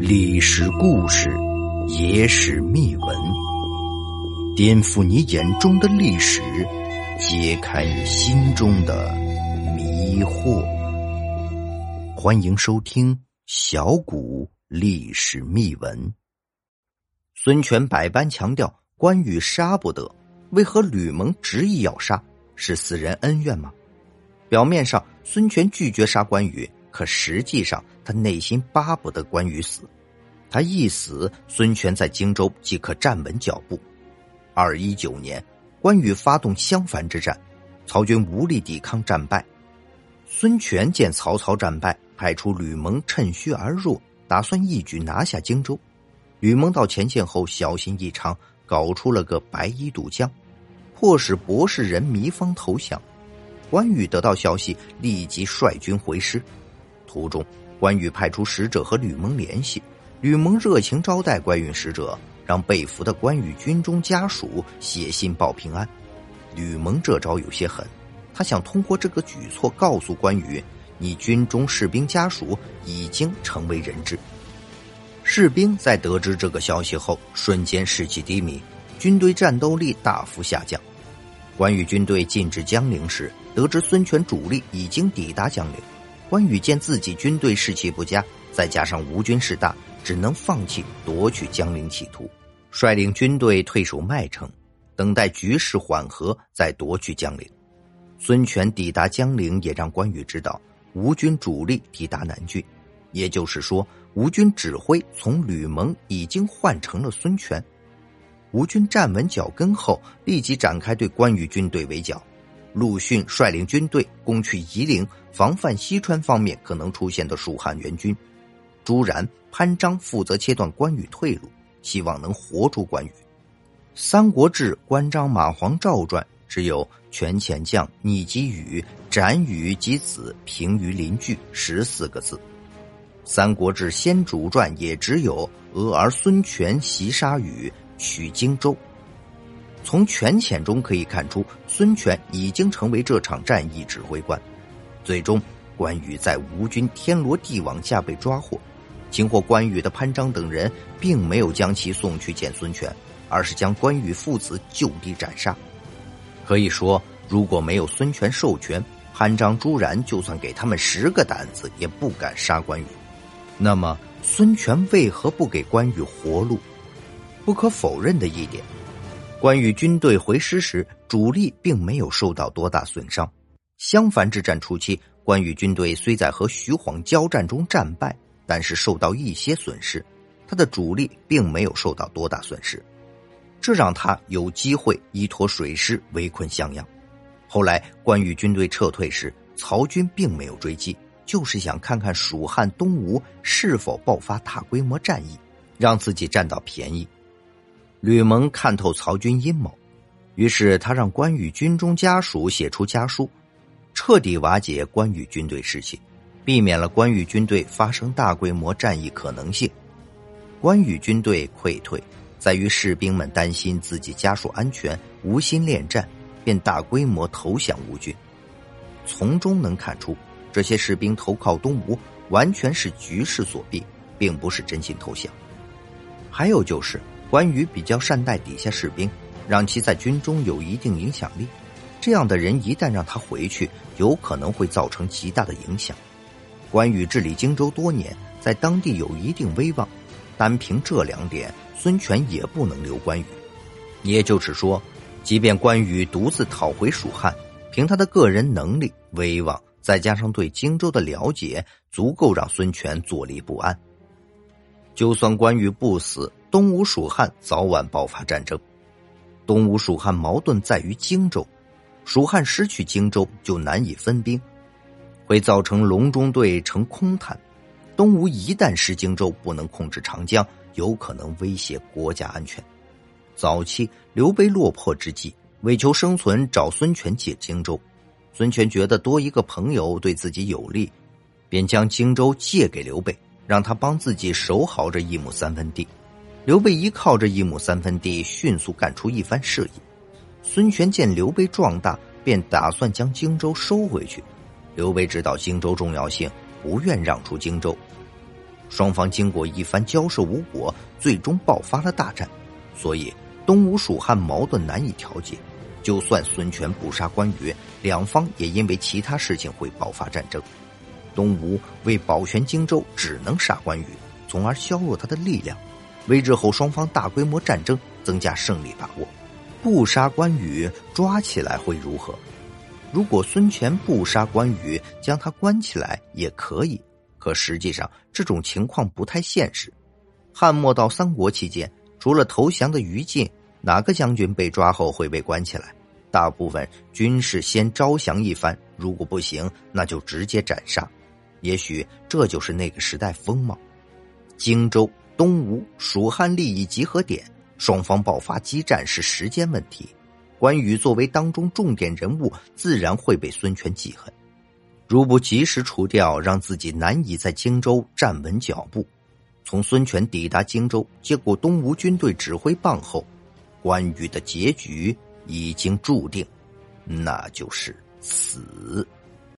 历史故事，野史秘闻，颠覆你眼中的历史，揭开你心中的迷惑。欢迎收听《小谷历史秘闻》。孙权百般强调关羽杀不得，为何吕蒙执意要杀？是私人恩怨吗？表面上孙权拒绝杀关羽。可实际上，他内心巴不得关羽死。他一死，孙权在荆州即可站稳脚步。二一九年，关羽发动襄樊之战，曹军无力抵抗，战败。孙权见曹操战败，派出吕蒙趁虚而入，打算一举拿下荆州。吕蒙到前线后小心异常，搞出了个白衣渡江，迫使博士人糜芳投降。关羽得到消息，立即率军回师。途中，关羽派出使者和吕蒙联系，吕蒙热情招待关羽使者，让被俘的关羽军中家属写信报平安。吕蒙这招有些狠，他想通过这个举措告诉关羽，你军中士兵家属已经成为人质。士兵在得知这个消息后，瞬间士气低迷，军队战斗力大幅下降。关羽军队进至江陵时，得知孙权主力已经抵达江陵。关羽见自己军队士气不佳，再加上吴军势大，只能放弃夺取江陵企图，率领军队退守麦城，等待局势缓和再夺取江陵。孙权抵达江陵，也让关羽知道吴军主力抵达南郡，也就是说，吴军指挥从吕蒙已经换成了孙权。吴军站稳脚跟后，立即展开对关羽军队围剿。陆逊率领军队攻取夷陵，防范西川方面可能出现的蜀汉援军。朱然、潘璋负责切断关羽退路，希望能活捉关羽。《三国志·关张马黄赵传》只有权遣将逆击羽，斩羽及子平于邻居十四个字。《三国志·先主传》也只有俄而孙权袭杀羽，取荆州。从权遣中可以看出，孙权已经成为这场战役指挥官。最终，关羽在吴军天罗地网下被抓获。擒获关羽的潘璋等人，并没有将其送去见孙权，而是将关羽父子就地斩杀。可以说，如果没有孙权授权，潘璋、朱然就算给他们十个胆子，也不敢杀关羽。那么，孙权为何不给关羽活路？不可否认的一点。关羽军队回师时，主力并没有受到多大损伤。襄樊之战初期，关羽军队虽在和徐晃交战中战败，但是受到一些损失，他的主力并没有受到多大损失，这让他有机会依托水师围困襄阳。后来关羽军队撤退时，曹军并没有追击，就是想看看蜀汉东吴是否爆发大规模战役，让自己占到便宜。吕蒙看透曹军阴谋，于是他让关羽军中家属写出家书，彻底瓦解关羽军队士气，避免了关羽军队发生大规模战役可能性。关羽军队溃退，在于士兵们担心自己家属安全，无心恋战，便大规模投降吴军。从中能看出，这些士兵投靠东吴，完全是局势所逼，并不是真心投降。还有就是。关羽比较善待底下士兵，让其在军中有一定影响力。这样的人一旦让他回去，有可能会造成极大的影响。关羽治理荆州多年，在当地有一定威望，单凭这两点，孙权也不能留关羽。也就是说，即便关羽独自讨回蜀汉，凭他的个人能力、威望，再加上对荆州的了解，足够让孙权坐立不安。就算关羽不死，东吴蜀汉早晚爆发战争。东吴蜀汉矛盾在于荆州，蜀汉失去荆州就难以分兵，会造成隆中对成空谈。东吴一旦失荆州，不能控制长江，有可能威胁国家安全。早期刘备落魄之际，为求生存，找孙权借荆州。孙权觉得多一个朋友对自己有利，便将荆州借给刘备。让他帮自己守好这一亩三分地，刘备依靠着一亩三分地，迅速干出一番事业。孙权见刘备壮大，便打算将荆州收回去。刘备知道荆州重要性，不愿让出荆州，双方经过一番交涉无果，最终爆发了大战。所以东吴蜀汉矛盾难以调解。就算孙权不杀关羽，两方也因为其他事情会爆发战争。东吴为保全荆州，只能杀关羽，从而削弱他的力量，为日后双方大规模战争增加胜利把握。不杀关羽，抓起来会如何？如果孙权不杀关羽，将他关起来也可以。可实际上，这种情况不太现实。汉末到三国期间，除了投降的于禁，哪个将军被抓后会被关起来？大部分军士先招降一番，如果不行，那就直接斩杀。也许这就是那个时代风貌。荆州、东吴、蜀汉利益集合点，双方爆发激战是时间问题。关羽作为当中重点人物，自然会被孙权记恨。如不及时除掉，让自己难以在荆州站稳脚步。从孙权抵达荆州，接过东吴军队指挥棒后，关羽的结局已经注定，那就是死。